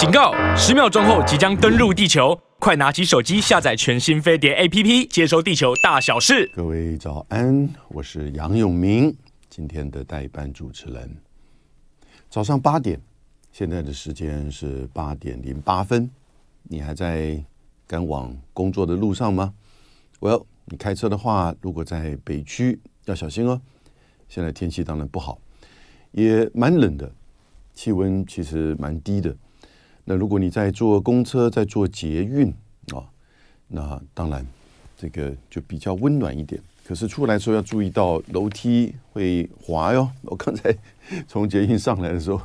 警告！十秒钟后即将登陆地球，快拿起手机下载全新飞碟 APP，接收地球大小事。各位早安，我是杨永明，今天的代班主持人。早上八点，现在的时间是八点零八分，你还在赶往工作的路上吗？Well，你开车的话，如果在北区要小心哦。现在天气当然不好，也蛮冷的。气温其实蛮低的，那如果你在坐公车、在坐捷运啊，那当然这个就比较温暖一点。可是出来的时候要注意到楼梯会滑哟。我刚才从捷运上来的时候，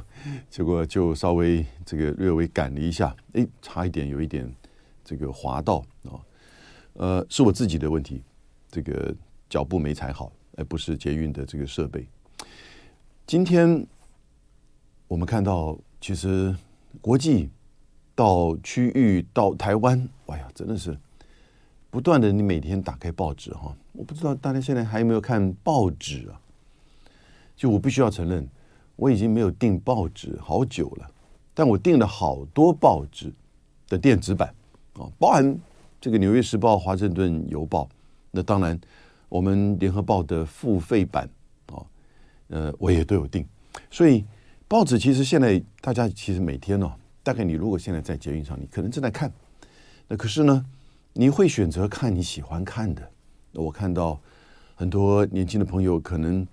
结果就稍微这个略微赶了一下，哎，差一点有一点这个滑道啊，呃，是我自己的问题，这个脚步没踩好，而不是捷运的这个设备。今天。我们看到，其实国际到区域到台湾，哎呀，真的是不断的。你每天打开报纸哈，我不知道大家现在还有没有看报纸啊？就我必须要承认，我已经没有订报纸好久了，但我订了好多报纸的电子版啊，包含这个《纽约时报》、《华盛顿邮报》，那当然我们《联合报》的付费版啊，呃，我也都有订，所以。报纸其实现在大家其实每天哦，大概你如果现在在捷运上，你可能正在看，那可是呢，你会选择看你喜欢看的。我看到很多年轻的朋友可能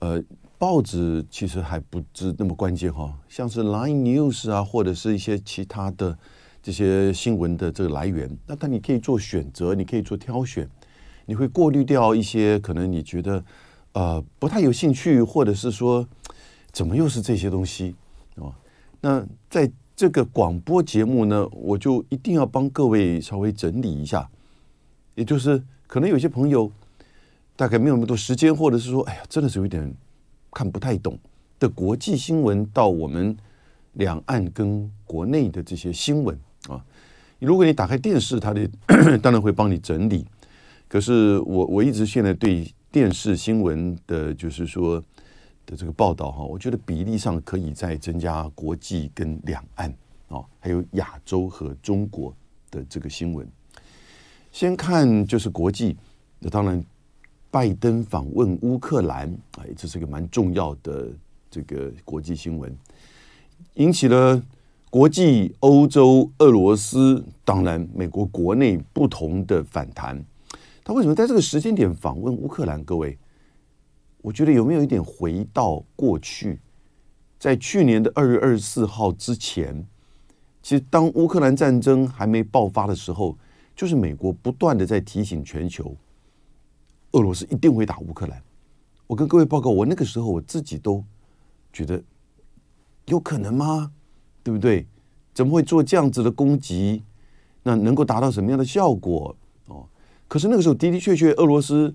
呃，报纸其实还不是那么关键哈，像是 Line News 啊，或者是一些其他的这些新闻的这个来源，那但你可以做选择，你可以做挑选，你会过滤掉一些可能你觉得呃不太有兴趣，或者是说。怎么又是这些东西啊？那在这个广播节目呢，我就一定要帮各位稍微整理一下。也就是可能有些朋友大概没有那么多时间，或者是说，哎呀，真的是有点看不太懂的国际新闻，到我们两岸跟国内的这些新闻啊。如果你打开电视，它的 当然会帮你整理。可是我我一直现在对电视新闻的，就是说。的这个报道哈，我觉得比例上可以再增加国际跟两岸啊，还有亚洲和中国的这个新闻。先看就是国际，那当然，拜登访问乌克兰啊，这是一个蛮重要的这个国际新闻，引起了国际、欧洲、俄罗斯，当然美国国内不同的反弹。他为什么在这个时间点访问乌克兰？各位？我觉得有没有一点回到过去，在去年的二月二十四号之前，其实当乌克兰战争还没爆发的时候，就是美国不断的在提醒全球，俄罗斯一定会打乌克兰。我跟各位报告，我那个时候我自己都觉得有可能吗？对不对？怎么会做这样子的攻击？那能够达到什么样的效果？哦，可是那个时候的的确确，俄罗斯。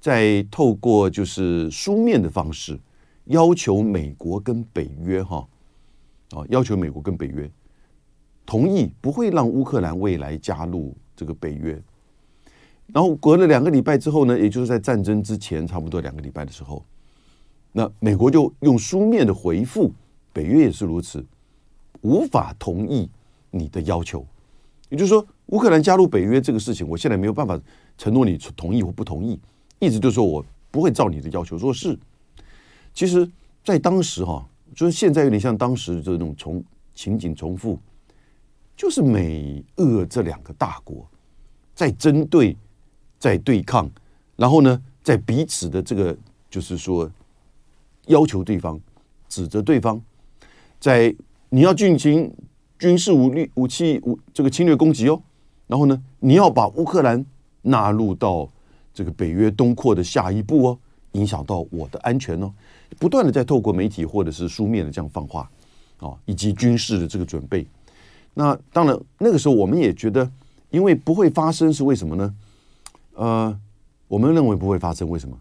在透过就是书面的方式，要求美国跟北约哈啊，要求美国跟北约同意不会让乌克兰未来加入这个北约。然后隔了两个礼拜之后呢，也就是在战争之前差不多两个礼拜的时候，那美国就用书面的回复，北约也是如此，无法同意你的要求。也就是说，乌克兰加入北约这个事情，我现在没有办法承诺你同意或不同意。一直就说我不会照你的要求做事。其实，在当时哈，就是现在有点像当时这种重情景重复，就是美俄这两个大国在针对、在对抗，然后呢，在彼此的这个就是说要求对方、指责对方，在你要进行军事武力武器武这个侵略攻击哦，然后呢，你要把乌克兰纳入到。这个北约东扩的下一步哦，影响到我的安全哦，不断的在透过媒体或者是书面的这样放话哦，以及军事的这个准备。那当然，那个时候我们也觉得，因为不会发生是为什么呢？呃，我们认为不会发生，为什么？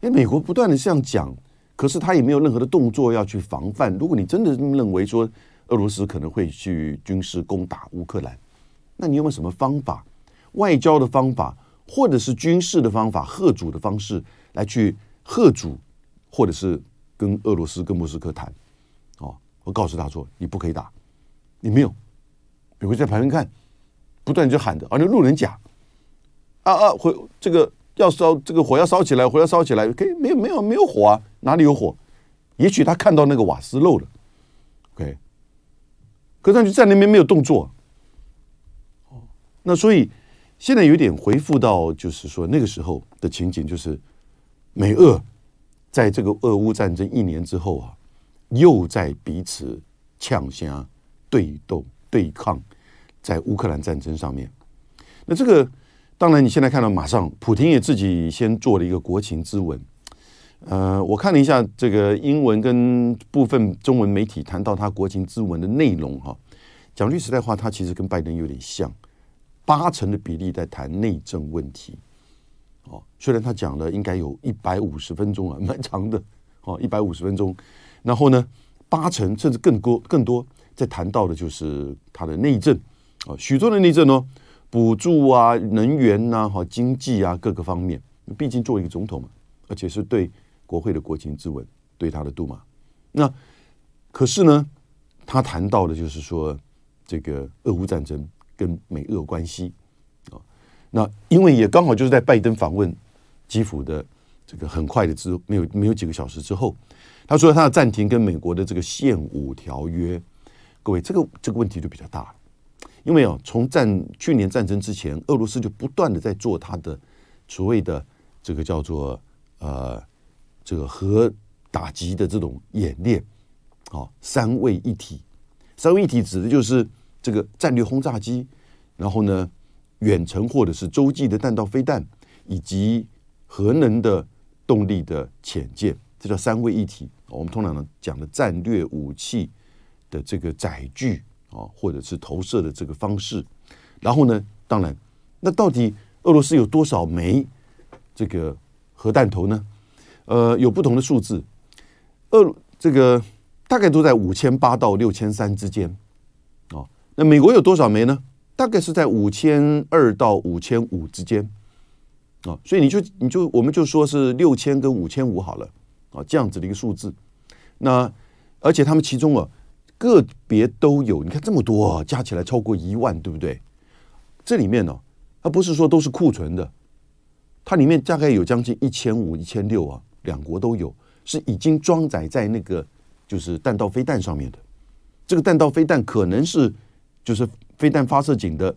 因为美国不断的这样讲，可是他也没有任何的动作要去防范。如果你真的认为说俄罗斯可能会去军事攻打乌克兰，那你有没有什么方法？外交的方法？或者是军事的方法，吓阻的方式来去吓阻，或者是跟俄罗斯跟莫斯科谈，哦，我告诉他说，你不可以打，你没有，美国在旁边看，不断就喊着，啊，那路人甲，啊啊，火这个要烧，这个火要烧起来，火要烧起来，可以没有没有没有火啊，哪里有火？也许他看到那个瓦斯漏了，OK，可是他就在那边没有动作。哦，那所以现在有点回复到，就是说那个时候的情景，就是美俄在这个俄乌战争一年之后啊，又在彼此呛声对斗对抗，在乌克兰战争上面。那这个当然，你现在看到，马上普京也自己先做了一个国情咨文。呃，我看了一下这个英文跟部分中文媒体谈到他国情咨文的内容哈，讲句实在话，他其实跟拜登有点像，八成的比例在谈内政问题。哦，虽然他讲了应该有一百五十分钟啊，蛮长的哦，一百五十分钟。然后呢，八成甚至更多更多在谈到的就是他的内政啊，许多的内政哦，补助啊、能源呐、哈、经济啊各个方面。毕竟作为一个总统嘛，而且是对。国会的国情质问对他的杜马，那可是呢，他谈到的就是说这个俄乌战争跟美俄关系啊，那因为也刚好就是在拜登访问基辅的这个很快的之没有没有几个小时之后，他说他要暂停跟美国的这个限武条约。各位，这个这个问题就比较大了，因为啊，从战去年战争之前，俄罗斯就不断的在做他的所谓的这个叫做呃。这个核打击的这种演练，啊，三位一体，三位一体指的就是这个战略轰炸机，然后呢，远程或者是洲际的弹道飞弹，以及核能的动力的潜舰，这叫三位一体。我们通常呢讲的战略武器的这个载具啊，或者是投射的这个方式。然后呢，当然，那到底俄罗斯有多少枚这个核弹头呢？呃，有不同的数字，俄这个大概都在五千八到六千三之间，哦，那美国有多少枚呢？大概是在五千二到五千五之间，啊，所以你就你就我们就说是六千跟五千五好了，啊，这样子的一个数字。那而且他们其中啊个别都有，你看这么多啊，加起来超过一万，对不对？这里面呢，它不是说都是库存的，它里面大概有将近一千五、一千六啊。两国都有，是已经装载在那个就是弹道飞弹上面的。这个弹道飞弹可能是就是飞弹发射井的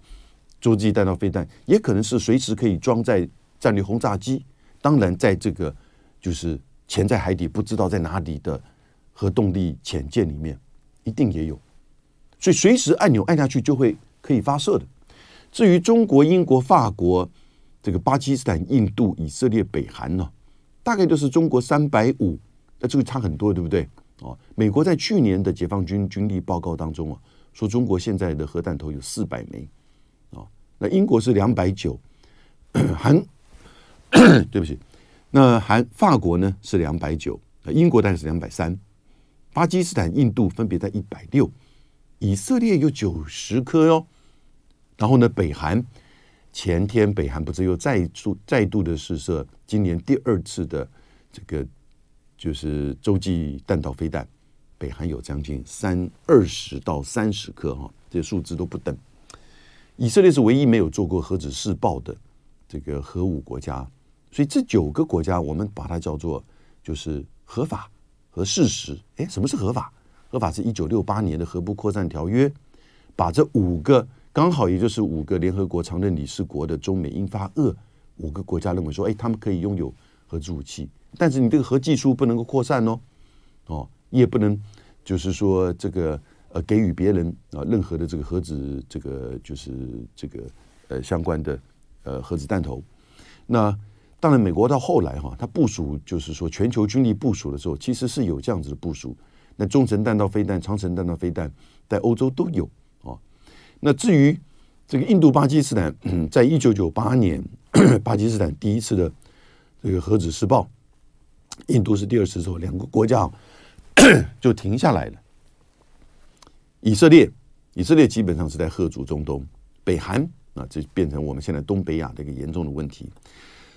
洲际弹道飞弹，也可能是随时可以装在战略轰炸机。当然，在这个就是潜在海底不知道在哪里的核动力潜舰里面，一定也有。所以随时按钮按下去就会可以发射的。至于中国、英国、法国、这个巴基斯坦、印度、以色列、北韩呢？大概都是中国三百五，那这个差很多，对不对？哦，美国在去年的解放军军力报告当中啊，说中国现在的核弹头有四百枚，哦，那英国是两百九，韩，对不起，那韩法国呢是两百九，英国大概是两百三，巴基斯坦、印度分别在一百六，以色列有九十颗哟，然后呢，北韩。前天，北韩不是又再出再度的试射今年第二次的这个就是洲际弹道飞弹，北韩有将近三二十到三十颗哈，这些数字都不等。以色列是唯一没有做过核子试爆的这个核武国家，所以这九个国家我们把它叫做就是合法和事实。哎，什么是合法？合法是一九六八年的核不扩散条约，把这五个。刚好也就是五个联合国常任理事国的中美英法俄五个国家认为说，哎，他们可以拥有核子武器，但是你这个核技术不能够扩散哦，哦，也不能就是说这个呃给予别人啊任何的这个核子这个就是这个呃相关的呃核子弹头。那当然，美国到后来哈，它部署就是说全球军力部署的时候，其实是有这样子的部署。那中程弹道飞弹、长程弹道飞弹在欧洲都有啊。那至于这个印度巴基斯坦，在一九九八年，巴基斯坦第一次的这个核子试爆，印度是第二次之后，两个国家 就停下来了。以色列，以色列基本上是在喝足中东，北韩啊，这变成我们现在东北亚的一个严重的问题。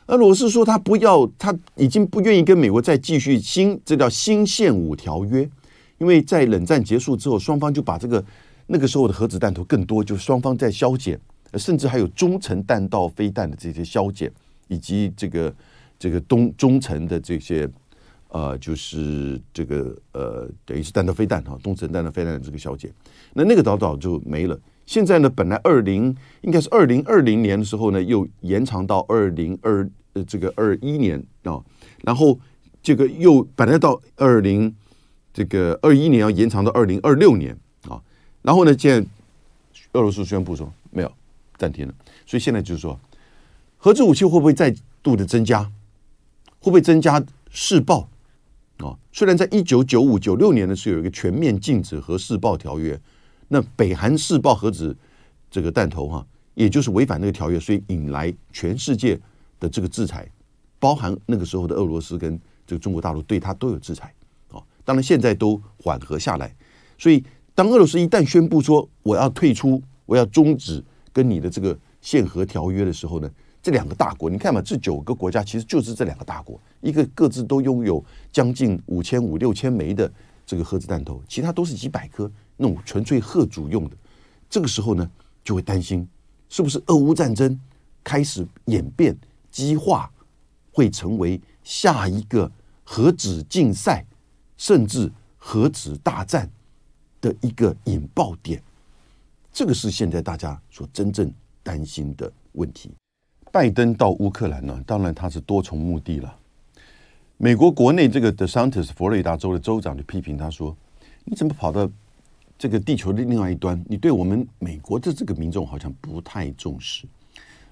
俄罗斯说他不要，他已经不愿意跟美国再继续新，这叫新限武条约，因为在冷战结束之后，双方就把这个。那个时候的核子弹头更多，就双方在削减，甚至还有中程弹道飞弹的这些削减，以及这个这个中中程的这些呃，就是这个呃，等于是弹道飞弹哈，东城弹道飞弹的这个削减，那那个早早就没了。现在呢，本来二零应该是二零二零年的时候呢，又延长到二零二呃这个二一年啊，然后这个又本来到二零这个二一年要延长到二零二六年啊。然后呢，现在俄罗斯宣布说没有暂停了，所以现在就是说，核子武器会不会再度的增加？会不会增加试爆？啊，虽然在一九九五九六年的时候有一个全面禁止核试爆条约，那北韩试爆核子这个弹头哈，也就是违反那个条约，所以引来全世界的这个制裁，包含那个时候的俄罗斯跟这个中国大陆对他都有制裁啊。当然现在都缓和下来，所以。当俄罗斯一旦宣布说我要退出，我要终止跟你的这个限核条约的时候呢，这两个大国，你看嘛，这九个国家其实就是这两个大国，一个各自都拥有将近五千五六千枚的这个核子弹头，其他都是几百颗那种纯粹吓阻用的。这个时候呢，就会担心是不是俄乌战争开始演变激化，会成为下一个核子竞赛，甚至核子大战。的一个引爆点，这个是现在大家所真正担心的问题。拜登到乌克兰呢，当然他是多重目的了。美国国内这个 DeSantis 佛罗里达州的州长就批评他说：“你怎么跑到这个地球的另外一端？你对我们美国的这个民众好像不太重视。”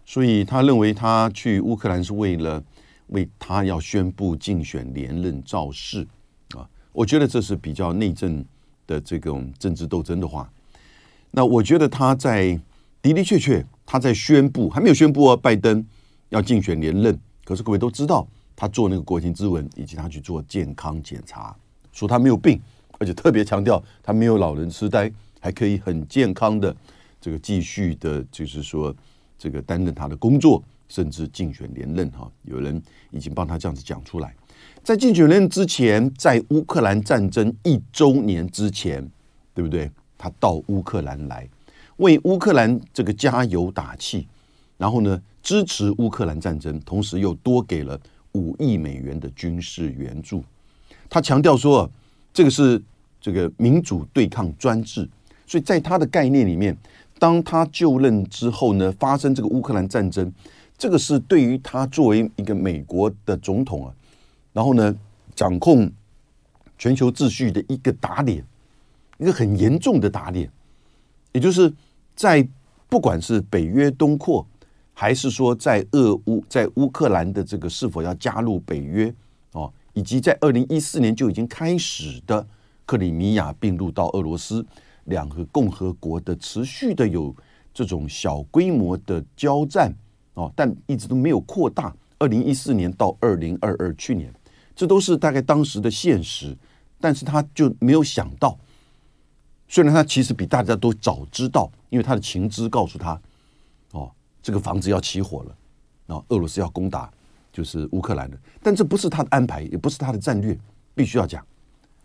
所以他认为他去乌克兰是为了为他要宣布竞选连任造势啊。我觉得这是比较内政。的这种政治斗争的话，那我觉得他在的的确确他在宣布还没有宣布啊，拜登要竞选连任。可是各位都知道，他做那个国情咨文，以及他去做健康检查，说他没有病，而且特别强调他没有老人痴呆，还可以很健康的这个继续的，就是说这个担任他的工作，甚至竞选连任哈。有人已经帮他这样子讲出来。在竞选连任之前，在乌克兰战争一周年之前，对不对？他到乌克兰来为乌克兰这个加油打气，然后呢，支持乌克兰战争，同时又多给了五亿美元的军事援助。他强调说，这个是这个民主对抗专制，所以在他的概念里面，当他就任之后呢，发生这个乌克兰战争，这个是对于他作为一个美国的总统啊。然后呢，掌控全球秩序的一个打脸，一个很严重的打脸，也就是在不管是北约东扩，还是说在俄乌在乌克兰的这个是否要加入北约哦，以及在二零一四年就已经开始的克里米亚并入到俄罗斯，两个共和国的持续的有这种小规模的交战哦，但一直都没有扩大。二零一四年到二零二二去年。这都是大概当时的现实，但是他就没有想到，虽然他其实比大家都早知道，因为他的情资告诉他，哦，这个房子要起火了，然后俄罗斯要攻打就是乌克兰的，但这不是他的安排，也不是他的战略，必须要讲，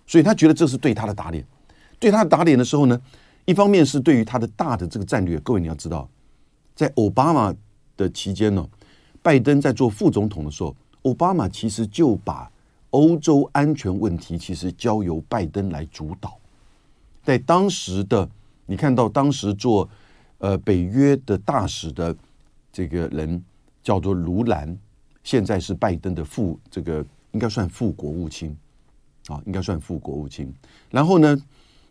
所以他觉得这是对他的打脸，对他的打脸的时候呢，一方面是对于他的大的这个战略，各位你要知道，在奥巴马的期间呢，拜登在做副总统的时候，奥巴马其实就把欧洲安全问题其实交由拜登来主导，在当时的你看到当时做呃北约的大使的这个人叫做卢兰，现在是拜登的副这个应该算副国务卿啊，应该算副国务卿。然后呢，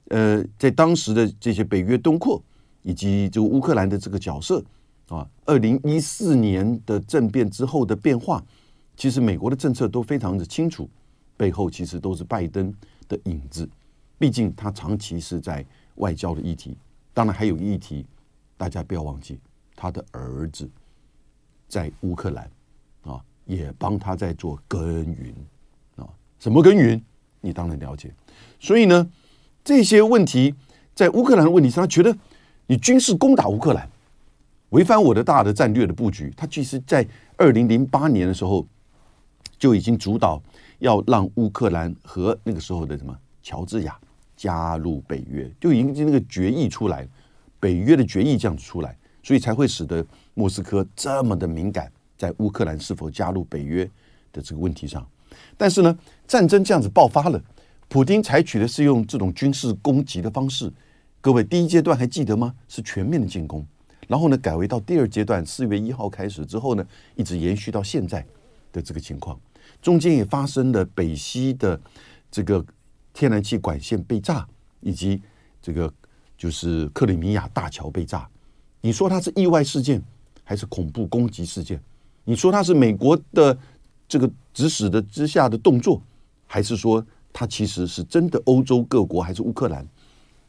呃，在当时的这些北约东扩以及这个乌克兰的这个角色啊，二零一四年的政变之后的变化。其实美国的政策都非常的清楚，背后其实都是拜登的影子。毕竟他长期是在外交的议题，当然还有议题，大家不要忘记，他的儿子在乌克兰啊，也帮他在做耕耘啊。什么耕耘？你当然了解。所以呢，这些问题在乌克兰的问题上，他觉得你军事攻打乌克兰，违反我的大的战略的布局。他其实，在二零零八年的时候。就已经主导要让乌克兰和那个时候的什么乔治亚加入北约，就已经那个决议出来，北约的决议这样子出来，所以才会使得莫斯科这么的敏感，在乌克兰是否加入北约的这个问题上。但是呢，战争这样子爆发了，普丁采取的是用这种军事攻击的方式。各位，第一阶段还记得吗？是全面的进攻，然后呢，改为到第二阶段，四月一号开始之后呢，一直延续到现在的这个情况。中间也发生了北溪的这个天然气管线被炸，以及这个就是克里米亚大桥被炸。你说它是意外事件，还是恐怖攻击事件？你说它是美国的这个指使的之下的动作，还是说它其实是真的欧洲各国，还是乌克兰？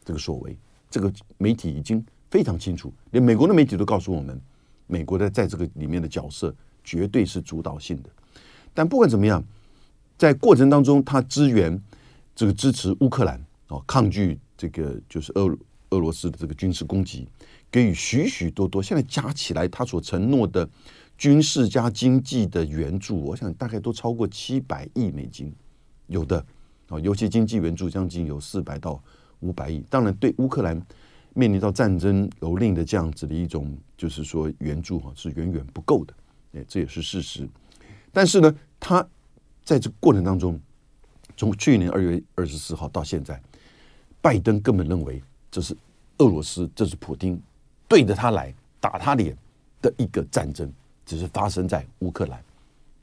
这个所为，这个媒体已经非常清楚，连美国的媒体都告诉我们，美国的在这个里面的角色绝对是主导性的。但不管怎么样，在过程当中，他支援这个支持乌克兰哦，抗拒这个就是俄俄罗斯的这个军事攻击，给予许许多多，现在加起来他所承诺的军事加经济的援助，我想大概都超过七百亿美金，有的哦，尤其经济援助将近有四百到。五百亿，当然对乌克兰面临到战争蹂躏的这样子的一种，就是说援助哈是远远不够的，哎，这也是事实。但是呢，他在这过程当中，从去年二月二十四号到现在，拜登根本认为这是俄罗斯，这是普京对着他来打他脸的一个战争，只是发生在乌克兰，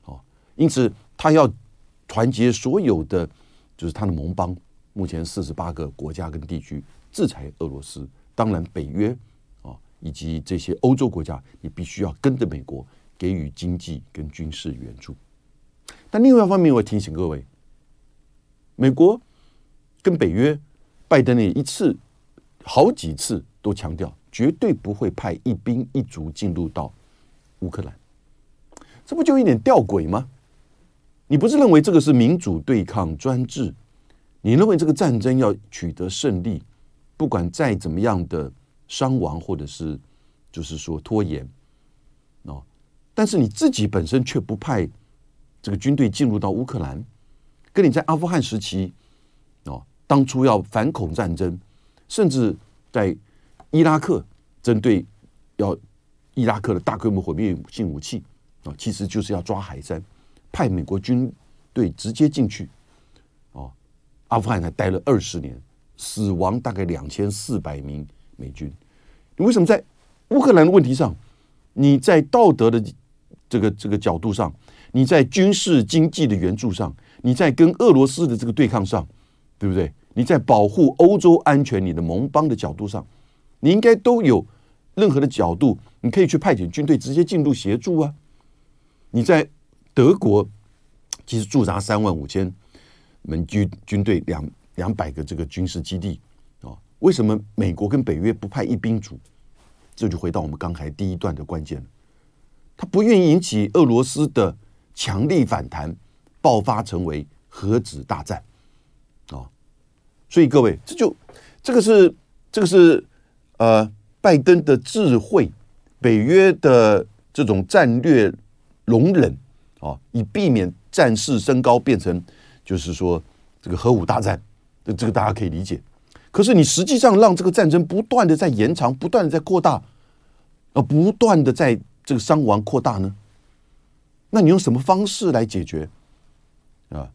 哦，因此他要团结所有的，就是他的盟邦。目前四十八个国家跟地区制裁俄罗斯，当然北约啊以及这些欧洲国家也必须要跟着美国给予经济跟军事援助。但另外一方面，我提醒各位，美国跟北约，拜登也一次、好几次都强调，绝对不会派一兵一卒进入到乌克兰。这不就一点吊诡吗？你不是认为这个是民主对抗专制？你认为这个战争要取得胜利，不管再怎么样的伤亡，或者是就是说拖延，哦，但是你自己本身却不派这个军队进入到乌克兰，跟你在阿富汗时期，哦，当初要反恐战争，甚至在伊拉克针对要伊拉克的大规模毁灭性武器，啊，其实就是要抓海珊，派美国军队直接进去。哦阿富汗才待了二十年，死亡大概两千四百名美军。你为什么在乌克兰的问题上，你在道德的这个这个角度上，你在军事经济的援助上，你在跟俄罗斯的这个对抗上，对不对？你在保护欧洲安全，你的盟邦的角度上，你应该都有任何的角度，你可以去派遣军队直接进入协助啊。你在德国其实驻扎三万五千。门军军队两两百个这个军事基地啊，为什么美国跟北约不派一兵卒？这就回到我们刚才第一段的关键了。他不愿意引起俄罗斯的强力反弹，爆发成为核子大战啊！所以各位，这就这个是这个是呃拜登的智慧，北约的这种战略容忍啊，以避免战事升高变成。就是说，这个核武大战，这这个大家可以理解。可是你实际上让这个战争不断的在延长，不断的在扩大，而不断的在这个伤亡扩大呢？那你用什么方式来解决？啊，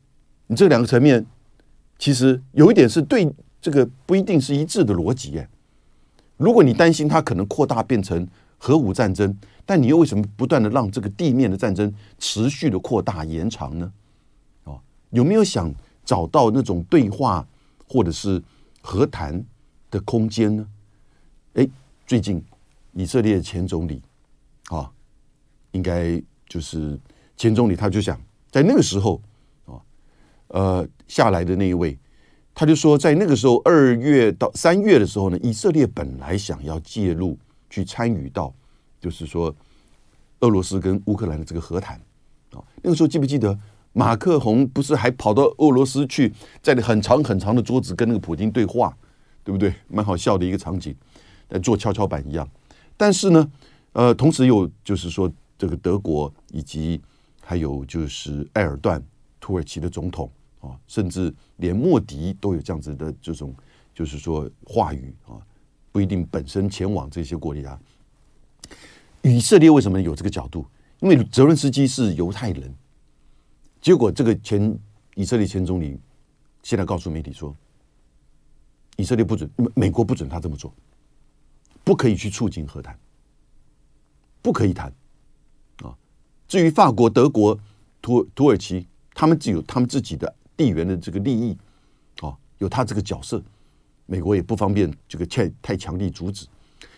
你这两个层面其实有一点是对这个不一定是一致的逻辑耶。如果你担心它可能扩大变成核武战争，但你又为什么不断的让这个地面的战争持续的扩大延长呢？哦有没有想找到那种对话或者是和谈的空间呢？哎，最近以色列前总理啊，应该就是前总理，他就想在那个时候，呃下来的那一位，他就说，在那个时候二月到三月的时候呢，以色列本来想要介入去参与到，就是说俄罗斯跟乌克兰的这个和谈啊，那个时候记不记得？马克宏不是还跑到俄罗斯去，在那很长很长的桌子跟那个普京对话，对不对？蛮好笑的一个场景，在做跷跷板一样。但是呢，呃，同时又就是说，这个德国以及还有就是埃尔段土耳其的总统啊，甚至连莫迪都有这样子的这种，就是说话语啊，不一定本身前往这些国家。以色列为什么有这个角度？因为泽伦斯基是犹太人，结果这个前以色列前总理现在告诉媒体说，以色列不准，美国不准他这么做，不可以去促进和谈，不可以谈啊。至于法国、德国、土土耳其，他们只有他们自己的地缘的这个利益啊，有他这个角色，美国也不方便这个太太强力阻止。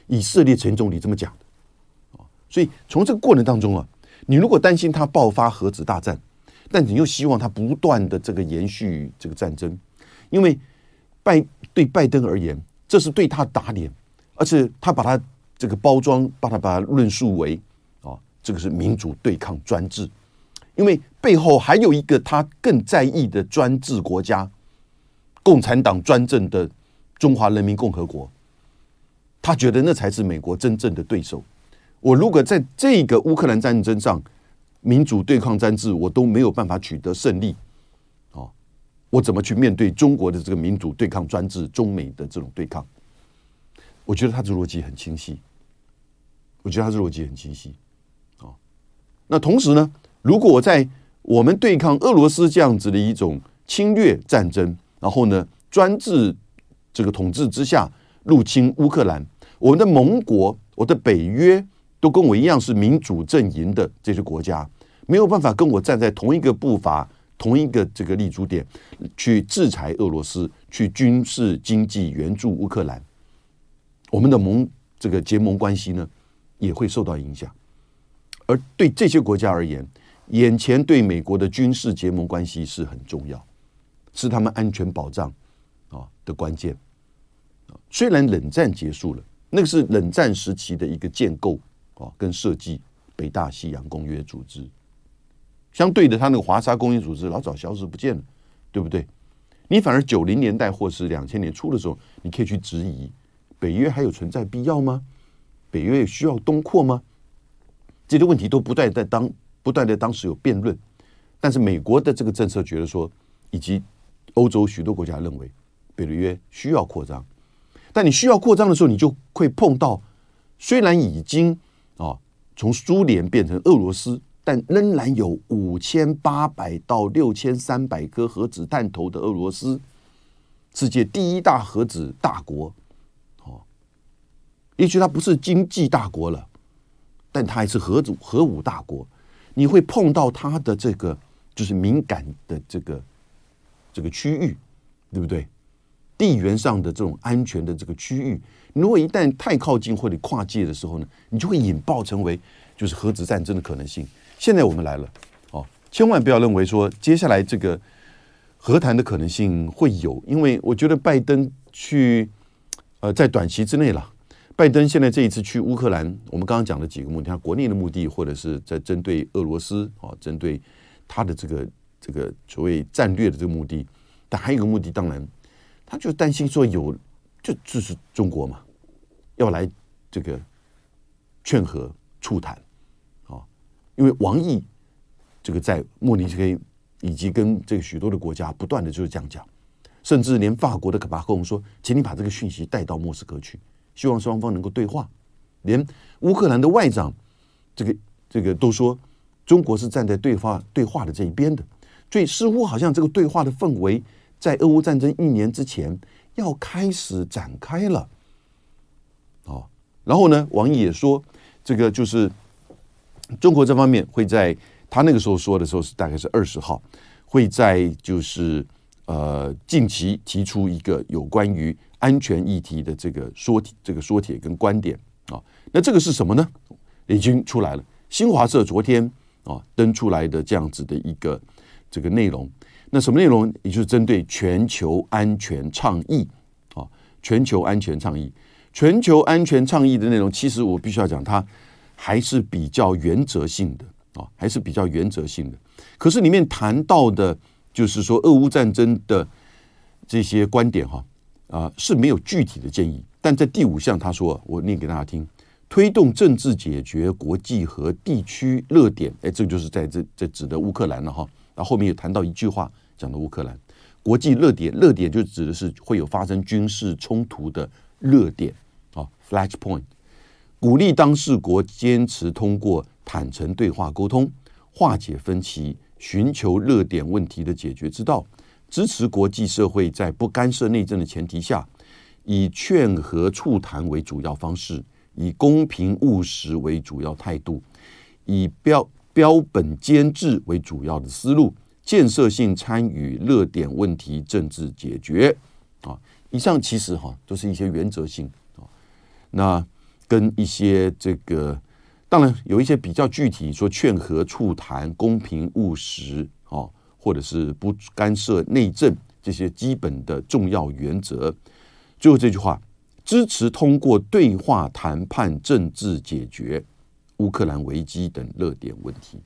以色列前总理这么讲的啊，所以从这个过程当中啊。你如果担心他爆发核子大战，但你又希望他不断的这个延续这个战争，因为拜对拜登而言，这是对他打脸，而且他把他这个包装，把他把他论述为啊，这个是民主对抗专制，因为背后还有一个他更在意的专制国家——共产党专政的中华人民共和国，他觉得那才是美国真正的对手。我如果在这个乌克兰战争上，民主对抗专制，我都没有办法取得胜利，哦，我怎么去面对中国的这个民主对抗专制、中美的这种对抗？我觉得他的逻辑很清晰，我觉得他的逻辑很清晰，哦，那同时呢，如果我在我们对抗俄罗斯这样子的一种侵略战争，然后呢，专制这个统治之下入侵乌克兰，我们的盟国，我的北约。都跟我一样是民主阵营的这些国家，没有办法跟我站在同一个步伐、同一个这个立足点去制裁俄罗斯、去军事经济援助乌克兰，我们的盟这个结盟关系呢也会受到影响。而对这些国家而言，眼前对美国的军事结盟关系是很重要，是他们安全保障啊的关键。虽然冷战结束了，那个是冷战时期的一个建构。啊，跟设计北大西洋公约组织相对的，他那个华沙公约组织老早消失不见了，对不对？你反而九零年代或是两千年初的时候，你可以去质疑北约还有存在必要吗？北约需要东扩吗？这些问题都不再在当不断的当时有辩论，但是美国的这个政策觉得说，以及欧洲许多国家认为北约需要扩张，但你需要扩张的时候，你就会碰到虽然已经。啊，从苏联变成俄罗斯，但仍然有五千八百到六千三百颗核子弹头的俄罗斯，世界第一大核子大国。哦，也许它不是经济大国了，但它还是核武核武大国。你会碰到它的这个就是敏感的这个这个区域，对不对？地缘上的这种安全的这个区域。如果一旦太靠近或者跨界的时候呢，你就会引爆成为就是核子战争的可能性。现在我们来了，哦，千万不要认为说接下来这个和谈的可能性会有，因为我觉得拜登去呃在短期之内了，拜登现在这一次去乌克兰，我们刚刚讲了几个目的，他国内的目的，或者是在针对俄罗斯啊，针对他的这个这个所谓战略的这个目的，但还有一个目的，当然他就担心说有就就是中国嘛。要来这个劝和促谈啊，因为王毅这个在慕尼黑以及跟这个许多的国家不断的就是这样讲，甚至连法国的马克龙说，请你把这个讯息带到莫斯科去，希望双方能够对话。连乌克兰的外长这个这个都说，中国是站在对话对话的这一边的，所以似乎好像这个对话的氛围在俄乌战争一年之前要开始展开了。哦，然后呢，王毅也说，这个就是中国这方面会在他那个时候说的时候是大概是二十号，会在就是呃近期提出一个有关于安全议题的这个说这个说帖跟观点啊、那这个是什么呢？已经出来了，新华社昨天啊、登出来的这样子的一个这个内容。那什么内容？也就是针对全球安全倡议啊、全球安全倡议。全球安全倡议的内容，其实我必须要讲，它还是比较原则性的啊，还是比较原则性的。可是里面谈到的，就是说俄乌战争的这些观点哈啊是没有具体的建议。但在第五项，他说，我念给大家听：推动政治解决国际和地区热点。哎，这就是在这这指的乌克兰了哈。然后后面有谈到一句话，讲的乌克兰。国际热点，热点就指的是会有发生军事冲突的热点啊，flashpoint。鼓励当事国坚持通过坦诚对话沟通，化解分歧，寻求热点问题的解决之道。支持国际社会在不干涉内政的前提下，以劝和促谈为主要方式，以公平务实为主要态度，以标标本兼治为主要的思路。建设性参与热点问题政治解决啊，以上其实哈都是一些原则性啊。那跟一些这个，当然有一些比较具体，说劝和促谈、公平务实啊，或者是不干涉内政这些基本的重要原则。最后这句话，支持通过对话谈判政治解决乌克兰危机等热点问题，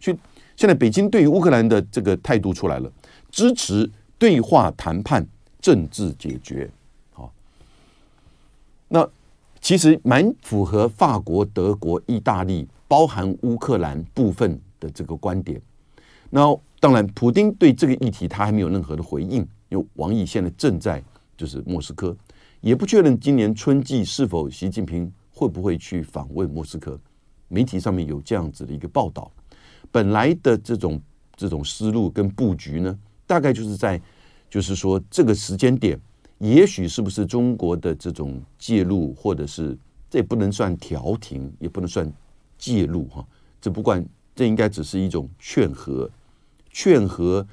去。现在北京对于乌克兰的这个态度出来了，支持对话谈判、政治解决。好，那其实蛮符合法国、德国、意大利，包含乌克兰部分的这个观点。那当然，普丁对这个议题他还没有任何的回应，因为王毅现在正在就是莫斯科，也不确认今年春季是否习近平会不会去访问莫斯科。媒体上面有这样子的一个报道。本来的这种这种思路跟布局呢，大概就是在，就是说这个时间点，也许是不是中国的这种介入，或者是这也不能算调停，也不能算介入哈，这不管这应该只是一种劝和，劝和。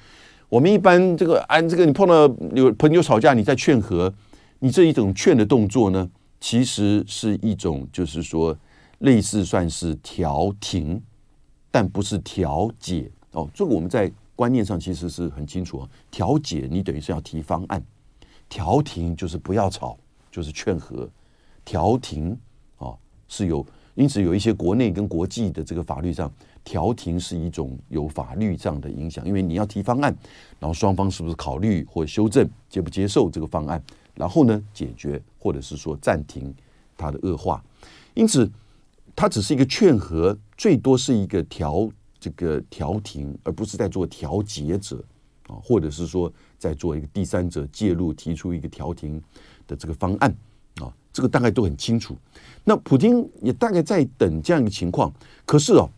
我们一般这个按这个，你碰到有朋友吵架，你在劝和，你这一种劝的动作呢，其实是一种就是说类似算是调停。但不是调解哦，这个我们在观念上其实是很清楚啊。调解你等于是要提方案，调停就是不要吵，就是劝和。调停啊是有，因此有一些国内跟国际的这个法律上，调停是一种有法律上的影响，因为你要提方案，然后双方是不是考虑或修正，接不接受这个方案，然后呢解决或者是说暂停它的恶化，因此。它只是一个劝和，最多是一个调这个调停，而不是在做调解者啊，或者是说在做一个第三者介入，提出一个调停的这个方案啊，这个大概都很清楚。那普京也大概在等这样一个情况。可是哦，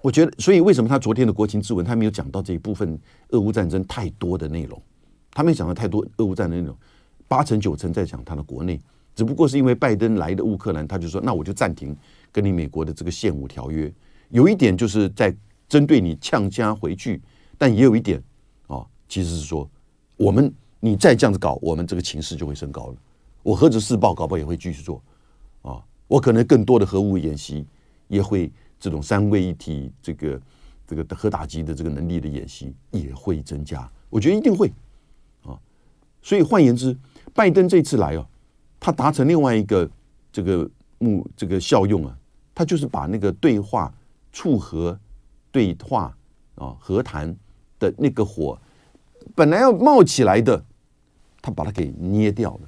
我觉得，所以为什么他昨天的国情咨文他没有讲到这一部分俄乌战争太多的内容？他没讲到太多俄乌战争内容，八成九成在讲他的国内，只不过是因为拜登来的乌克兰，他就说那我就暂停。跟你美国的这个限武条约，有一点就是在针对你呛家回去，但也有一点啊，其实是说我们你再这样子搞，我们这个情势就会升高了。我核子试爆搞不好也会继续做啊，我可能更多的核武演习也会这种三位一体这个这个核打击的这个能力的演习也会增加，我觉得一定会啊。所以换言之，拜登这次来哦，他达成另外一个这个目这个效用啊。他就是把那个对话、促和、对话啊、和谈的那个火，本来要冒起来的，他把它给捏掉了，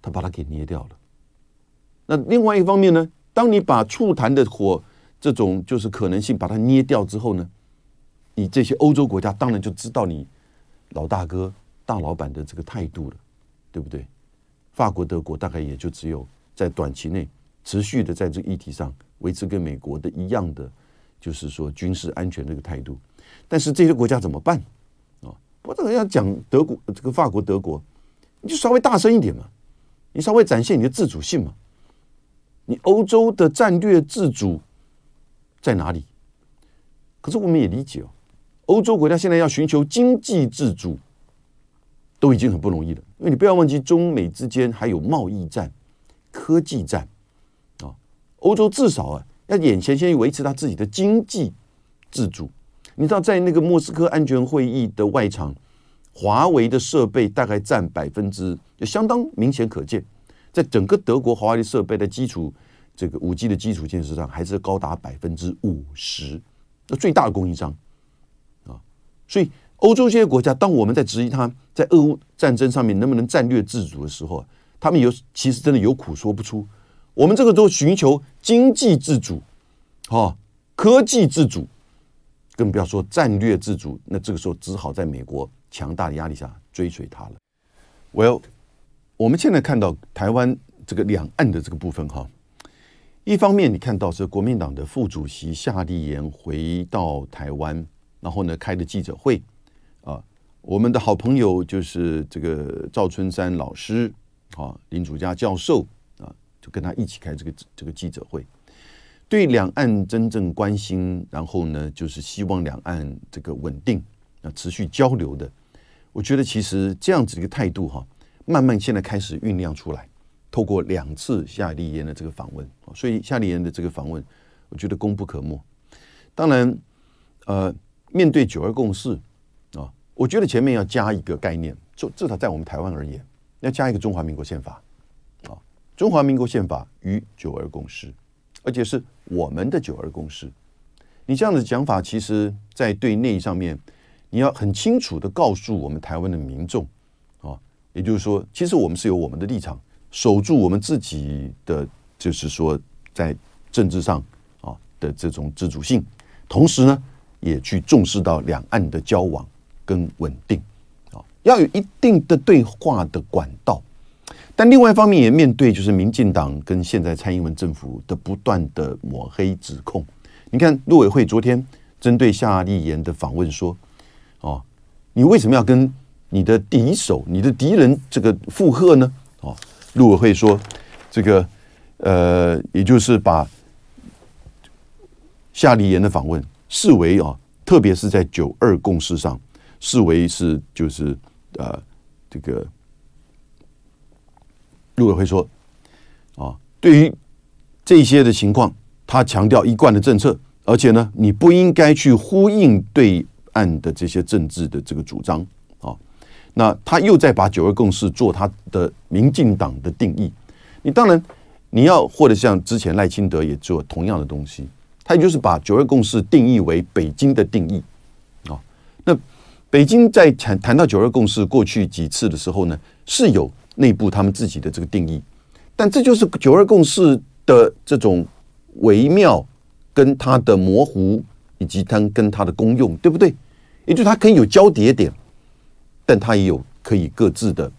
他把它给捏掉了。那另外一方面呢，当你把促谈的火这种就是可能性把它捏掉之后呢，你这些欧洲国家当然就知道你老大哥、大老板的这个态度了，对不对？法国、德国大概也就只有在短期内。持续的在这议题上维持跟美国的一样的，就是说军事安全这个态度，但是这些国家怎么办啊？我这个要讲德国这个法国德国，你就稍微大声一点嘛，你稍微展现你的自主性嘛。你欧洲的战略自主在哪里？可是我们也理解哦，欧洲国家现在要寻求经济自主都已经很不容易了，因为你不要忘记中美之间还有贸易战、科技战啊。欧洲至少啊，要眼前先维持他自己的经济自主。你知道，在那个莫斯科安全会议的外场，华为的设备大概占百分之，就相当明显可见，在整个德国华为的设备的基础，这个五 G 的基础建设上，还是高达百分之五十，那最大的供应商啊。所以，欧洲这些国家，当我们在质疑他在俄乌战争上面能不能战略自主的时候，他们有其实真的有苦说不出。我们这个都寻求经济自主，哈，科技自主，更不要说战略自主。那这个时候只好在美国强大的压力下追随他了。Well，我们现在看到台湾这个两岸的这个部分哈，一方面你看到是国民党的副主席夏立言回到台湾，然后呢开的记者会啊，我们的好朋友就是这个赵春山老师啊，林祖嘉教授啊，就跟他一起开这个这个记者会。对两岸真正关心，然后呢，就是希望两岸这个稳定啊，持续交流的。我觉得其实这样子一个态度哈，慢慢现在开始酝酿出来。透过两次夏立言的这个访问，所以夏立言的这个访问，我觉得功不可没。当然，呃，面对九二共识啊，我觉得前面要加一个概念，就至少在我们台湾而言，要加一个中华民国宪法啊，中华民国宪法与九二共识。而且是我们的九二共识，你这样的讲法，其实在对内上面，你要很清楚的告诉我们台湾的民众啊，也就是说，其实我们是有我们的立场，守住我们自己的，就是说在政治上啊的这种自主性，同时呢，也去重视到两岸的交往跟稳定啊，要有一定的对话的管道。但另外一方面也面对就是民进党跟现在蔡英文政府的不断的抹黑指控。你看陆委会昨天针对夏立言的访问说：“哦，你为什么要跟你的敌手、你的敌人这个附和呢？”哦，陆委会说：“这个呃，也就是把夏立言的访问视为啊，特别是在九二共识上视为是就是呃这个。”陆委会说：“啊，对于这些的情况，他强调一贯的政策，而且呢，你不应该去呼应对岸的这些政治的这个主张啊。那他又在把九二共识做他的民进党的定义。你当然你要或者像之前赖清德也做同样的东西，他也就是把九二共识定义为北京的定义啊。那北京在谈谈到九二共识过去几次的时候呢，是有。”内部他们自己的这个定义，但这就是九二共识的这种微妙，跟它的模糊，以及它跟它的功用，对不对？也就是它可以有交叠点，但它也有可以各自的，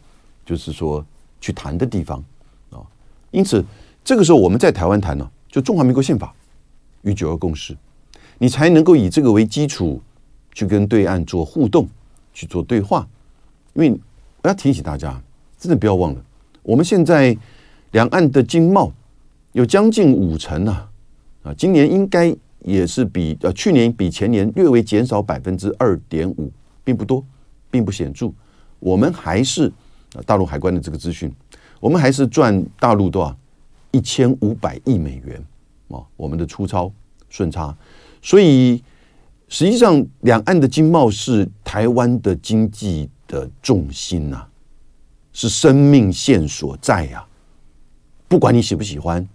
就是说去谈的地方啊。因此，这个时候我们在台湾谈呢，就中华民国宪法与九二共识，你才能够以这个为基础去跟对岸做互动，去做对话。因为我要提醒大家。真的不要忘了，我们现在两岸的经贸有将近五成啊，啊，今年应该也是比呃去年比前年略微减少百分之二点五，并不多，并不显著。我们还是啊大陆海关的这个资讯，我们还是赚大陆多少？一千五百亿美元啊，我们的粗糙顺差，所以实际上两岸的经贸是台湾的经济的重心呐、是生命线所在呀，不管你喜不喜欢，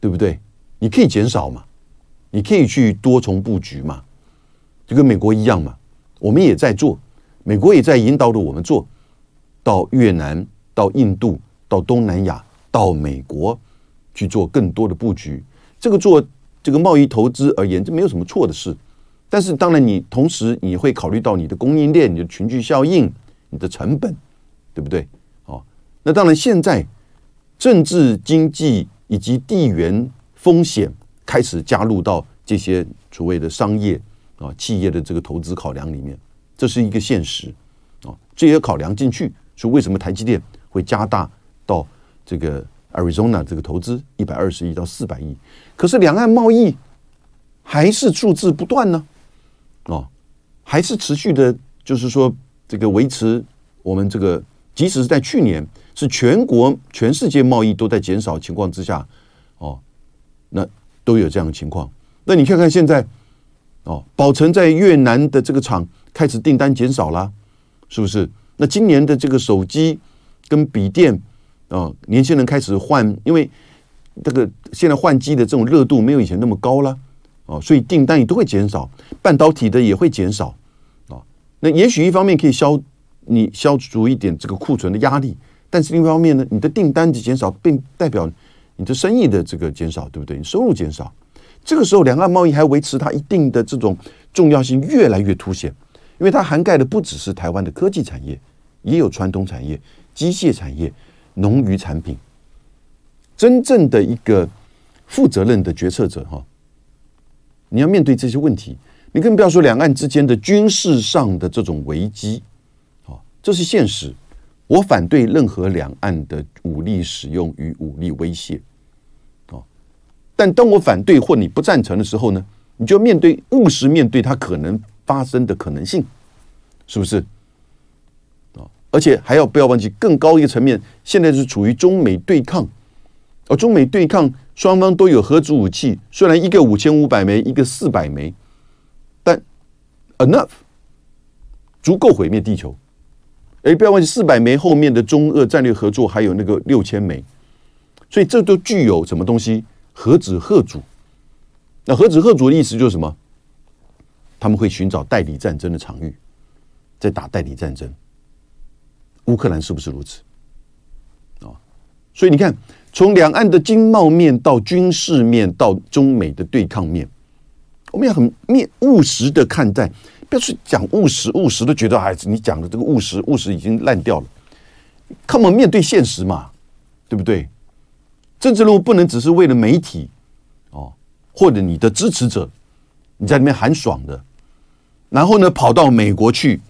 对不对？你可以减少嘛，你可以去多重布局嘛，就跟美国一样嘛。我们也在做，美国也在引导着我们做，到越南、到印度、到东南亚、到美国去做更多的布局。这个做这个贸易投资而言，这没有什么错的事。但是当然，你同时你会考虑到你的供应链、你的群聚效应、你的成本。对不对？哦，那当然，现在政治、经济以及地缘风险开始加入到这些所谓的商业啊企业的这个投资考量里面，这是一个现实啊，这也考量进去。所以为什么台积电会加大到这个 Arizona 这个投资一百二十亿到四百亿？可是两岸贸易还是数字不断呢，哦，还是持续的，就是说这个维持我们这个。即使是在去年，是全国全世界贸易都在减少情况之下，哦，那都有这样的情况。那你看看现在，哦，宝成在越南的这个厂开始订单减少了，是不是？那今年的这个手机跟笔电，啊，年轻人开始换，因为这个现在换机的这种热度没有以前那么高了，哦，所以订单也都会减少，半导体的也会减少，啊，那也许一方面可以消。你消除一点这个库存的压力，但是另一方面呢，你的订单的减少，并代表你的生意的这个减少，对不对？你收入减少，这个时候，两岸贸易还维持它一定的这种重要性越来越凸显，因为它涵盖的不只是台湾的科技产业，也有传统产业、机械产业、农渔产品。真正的一个负责任的决策者，哈，你要面对这些问题，你更不要说两岸之间的军事上的这种危机，这是现实。我反对任何两岸的武力使用与武力威胁。哦但当我反对或你不赞成的时候呢，你就面对务实面对它可能发生的可能性，是不是？啊，而且还要不要忘记更高一个层面，现在是处于中美对抗，而中美对抗双方都有核子武器，虽然一个五千五百枚，一个四百枚，但 enough 足够毁灭地球。哎，不要忘记四百枚后面的中俄战略合作还有那个六千枚，所以这都具有什么东西？核子吓阻，那核子吓阻的意思就是什么？他们会寻找代理战争的场域，在打代理战争。乌克兰是不是如此？啊，所以你看，从两岸的经贸面到军事面到中美的对抗面，我们要很面务实的看待，不要去讲务实，务实都觉得哎，你讲的这个务实，务实已经烂掉了。看我们面对现实嘛，对不对？政治任务不能只是为了媒体，哦，或者你的支持者，你在里面喊爽的，然后呢，跑到美国去，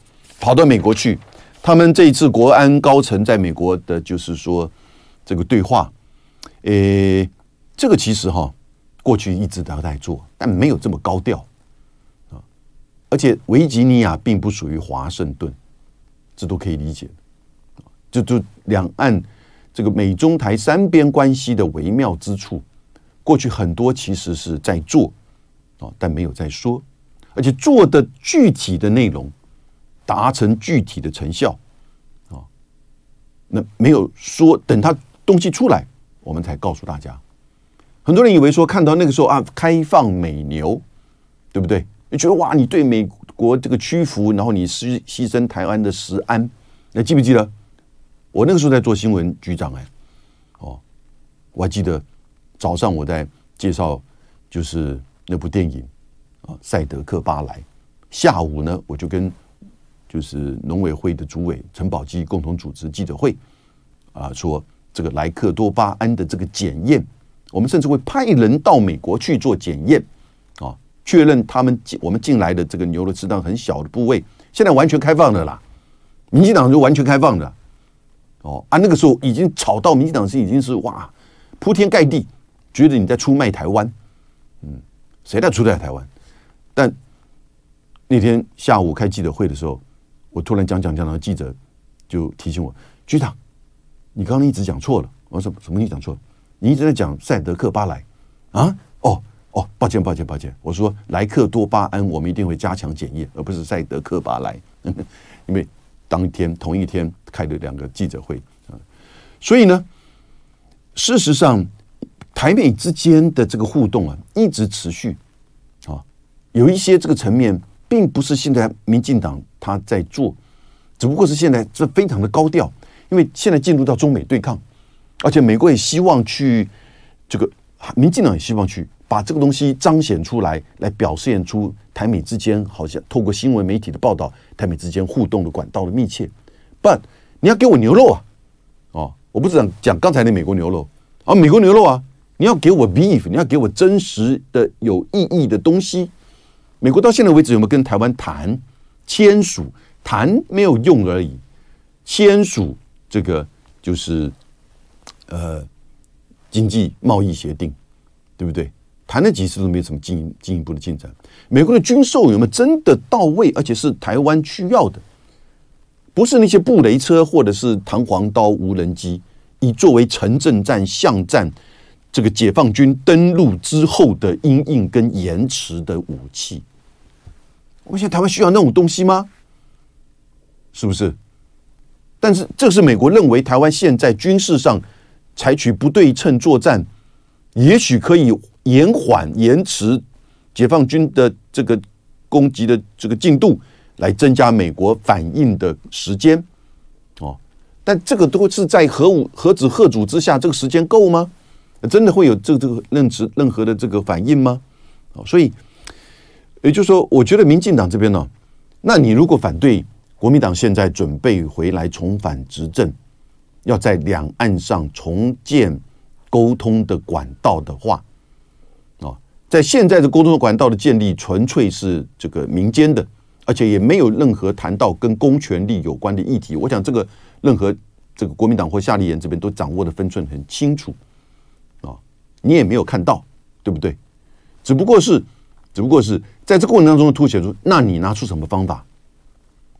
跑到美国去，他们这一次国安高层在美国的，就是说这个对话，诶，这个其实哈，过去一直都在做，但没有这么高调，而且维吉尼亚并不属于华盛顿，这都可以理解，就就两岸。这个美中台三边关系的微妙之处，过去很多其实是在做啊，但没有在说，而且做的具体的内容达成具体的成效啊，那没有说，等他东西出来，我们才告诉大家。很多人以为说看到那个时候啊，开放美牛，对不对？你觉得哇，你对美国这个屈服，然后你牺牺牲台湾的食安，那记不记得？我那个时候在做新闻局长哎，哦，我还记得早上我在介绍就是那部电影啊《赛德克巴莱》，下午呢我就跟就是农委会的主委陈宝基共同主持记者会啊，说这个莱克多巴胺的这个检验，我们甚至会派人到美国去做检验，确认他们进我们进来的这个牛的适当很小的部位，现在完全开放的啦，民进党就完全开放的。哦啊，那个时候已经吵到民进党是已经是哇铺天盖地，觉得你在出卖台湾，嗯，谁在出卖台湾？但那天下午开记者会的时候，我突然讲讲讲，然后记者就提醒我，局长，你刚刚一直讲错了。我说什么？你讲错了？你一直在讲赛德克巴莱啊？哦哦，抱歉抱歉抱歉，我说莱克多巴胺，我们一定会加强检验，而不是赛德克巴莱，因为。当天同一天开了两个记者会啊，所以呢，事实上，台美之间的这个互动啊，一直持续啊，有一些这个层面，并不是现在民进党他在做，只不过是现在这非常的高调，因为现在进入到中美对抗，而且美国也希望去这个，民进党也希望去。把这个东西彰显出来，来表现出台美之间好像透过新闻媒体的报道，台美之间互动的管道的密切。But 你要给我牛肉啊，哦，我不是讲讲刚才那美国牛肉啊，美国牛肉啊，你要给我 beef，你要给我真实的有意义的东西。美国到现在为止有没有跟台湾谈签署？谈没有用而已，签署这个就是呃经济贸易协定，对不对？谈了几次都没有什么进进一步的进展。美国的军售有没有真的到位？而且是台湾需要的，不是那些布雷车或者是弹簧刀无人机，以作为城镇战、巷战这个解放军登陆之后的阴影跟延迟的武器。我想台湾需要那种东西吗？是不是？但是这是美国认为台湾现在军事上采取不对称作战，也许可以。延缓、延迟解放军的这个攻击的这个进度，来增加美国反应的时间，哦，但这个都是在核武、核子吓阻之下，这个时间够吗？真的会有这个这个任职任何的这个反应吗？哦所以也就是说，我觉得民进党这边呢，那你如果反对国民党现在准备回来重返执政，要在两岸上重建沟通的管道的话，在现在的沟通管道的建立，纯粹是这个民间的，而且也没有任何谈到跟公权力有关的议题。我想这个任何这个国民党或夏立言这边都掌握的分寸很清楚，啊，你也没有看到，对不对？只不过是，只不过是在这过程当中凸显出，那你拿出什么方法？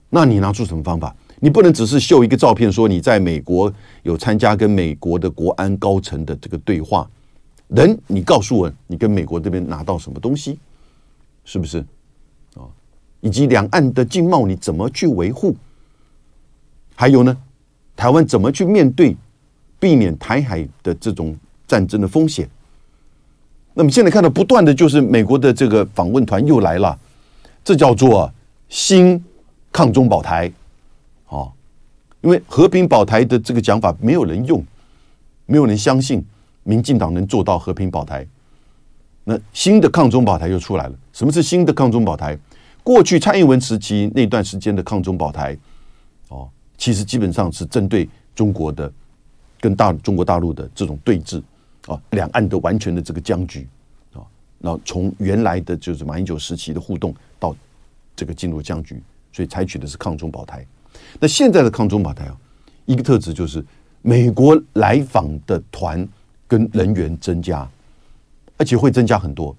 那你拿出什么方法？你不能只是秀一个照片，说你在美国有参加跟美国的国安高层的这个对话。人，你告诉我，你跟美国这边拿到什么东西？是不是？啊，以及两岸的经贸你怎么去维护？还有呢，台湾怎么去面对，避免台海的这种战争的风险？那么现在看到不断的就是美国的这个访问团又来了，这叫做新抗中保台，哦，因为和平保台的这个讲法没有人用，没有人相信民进党能做到和平保台。那新的抗中保台又出来了。什么是新的抗中保台？过去蔡英文时期那段时间的抗中保台，哦，其实基本上是针对中国的跟大中国大陆的这种对峙。啊，两岸的完全的这个僵局啊，那从原来的就是马英九时期的互动到这个进入僵局，所以采取的是抗中保台。那现在的抗中保台啊，一个特质就是美国来访的团跟人员增加，而且会增加很多。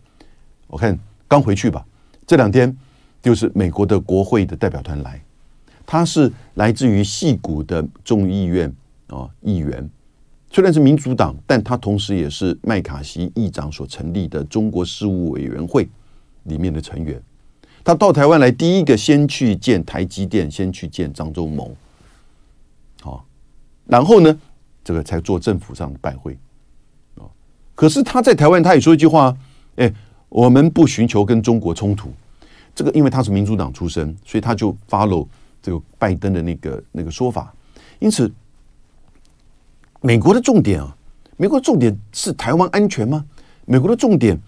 我看刚回去吧，这两天就是美国的国会的代表团来，他是来自于戏谷的众议院啊议员。虽然是民主党，但他同时也是麦卡锡议长所成立的中国事务委员会里面的成员。他到台湾来，第一个先去见台积电，先去见张忠谋，好，然后呢，这个才做政府上的拜会。可是他在台湾，他也说一句话：哎，我们不寻求跟中国冲突。这个因为他是民主党出身，所以他就 follow 这个拜登的那个那个说法，因此。美国的重点啊，美国的重点是台湾安全吗？美国的重点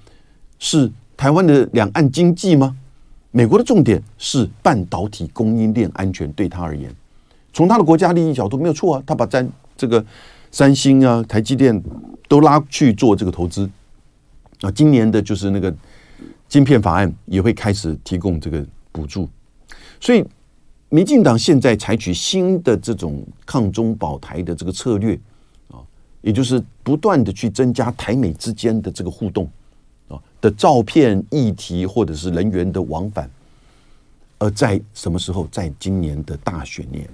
是台湾的两岸经济吗？美国的重点是半导体供应链安全，对他而言，从他的国家利益角度没有错啊，他把在这个三星啊、台积电都拉去做这个投资啊，今年的就是那个晶片法案也会开始提供这个补助，所以民进党现在采取新的这种抗中保台的这个策略啊。也就是不断的去增加台美之间的这个互动啊的照片、议题或者是人员的往返，而在什么时候？在今年的大选年，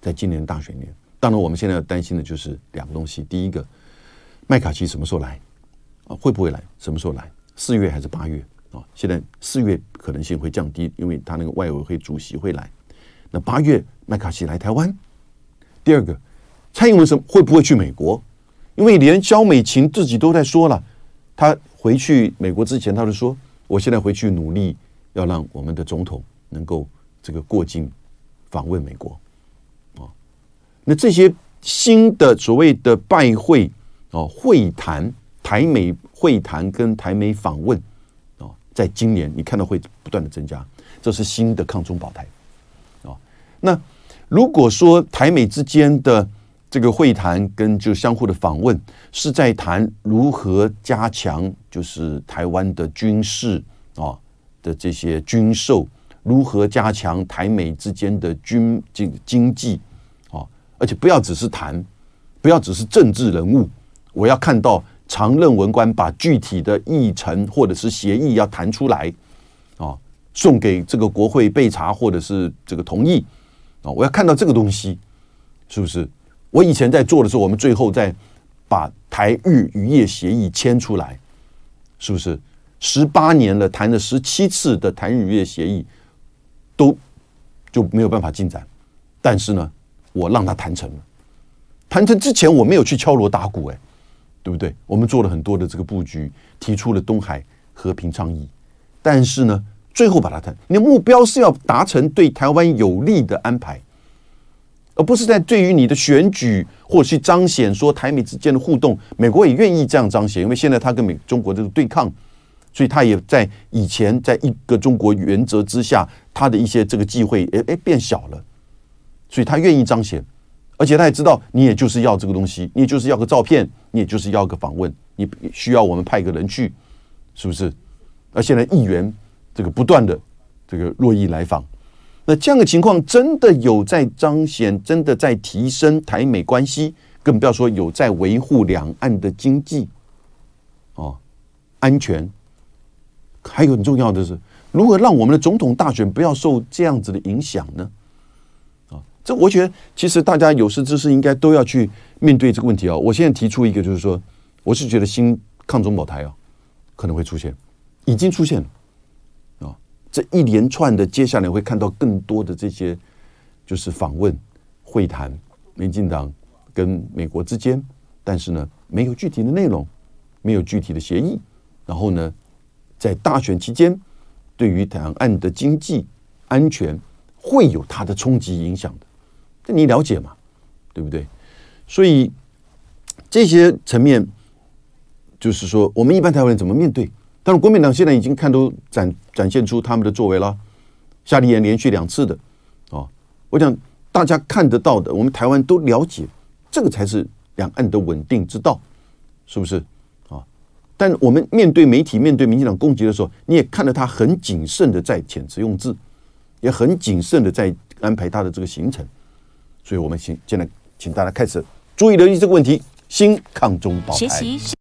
在今年大选年，当然我们现在要担心的就是两个东西：第一个，麦卡锡什么时候来啊？会不会来？什么时候来？四月还是八月啊？现在四月可能性会降低，因为他那个外委会主席会来。那八月麦卡锡来台湾。第二个。蔡英文什么会不会去美国？因为连萧美琴自己都在说了，他回去美国之前，他就说：“我现在回去努力，要让我们的总统能够这个过境访问美国。”那这些新的所谓的拜会哦，会谈、台美会谈跟台美访问啊，在今年你看到会不断的增加，这是新的抗中保台啊。那如果说台美之间的这个会谈跟就相互的访问，是在谈如何加强就是台湾的军事啊的这些军售，如何加强台美之间的军经经济，而且不要只是谈，不要只是政治人物，我要看到常任文官把具体的议程或者是协议要谈出来啊，送给这个国会备查或者是这个同意啊，我要看到这个东西，是不是？我以前在做的时候，我们最后再把台日渔业协议签出来，是不是？十八年了，谈了十七次的台日渔业协议，都就没有办法进展。但是呢，我让他谈成了。谈成之前，我没有去敲锣打鼓，哎，对不对？我们做了很多的这个布局，提出了东海和平倡议。但是呢，最后把它谈，你的目标是要达成对台湾有利的安排。而不是在对于你的选举或者去彰显说台美之间的互动，美国也愿意这样彰显，因为现在他跟美中国这个对抗，所以他也在以前在一个中国原则之下，他的一些这个机会，哎哎变小了，所以他愿意彰显，而且他也知道你也就是要这个东西，你也就是要个照片，你也就是要个访问，你需要我们派个人去，是不是？而现在议员这个不断的这个络绎来访，那这样的情况真的有在彰显，真的在提升台美关系，更不要说有在维护两岸的经济。哦，安全，还有很重要的是，如何让我们的总统大选不要受这样子的影响呢？这我觉得其实大家有识之士应该都要去面对这个问题啊。我现在提出一个，就是说，我是觉得新抗中保台啊可能会出现，已经出现了啊。这一连串的接下来会看到更多的这些，就是访问、会谈，民进党跟美国之间，但是呢，没有具体的内容。没有具体的协议，然后呢，在大选期间，对于两岸的经济安全会有它的冲击影响的，这你了解吗？对不对？所以这些层面，就是说，我们一般台湾人怎么面对？但是国民党现在已经看都展展现出他们的作为了，夏立言连续两次的啊，我想大家看得到的，我们台湾都了解，这个才是两岸的稳定之道，是不是？啊但我们面对媒体、面对民进党攻击的时候，你也看到他很谨慎的在遣词用字，也很谨慎的在安排他的这个行程。所以，我们请现在请大家开始注意留意这个问题：新抗中保台。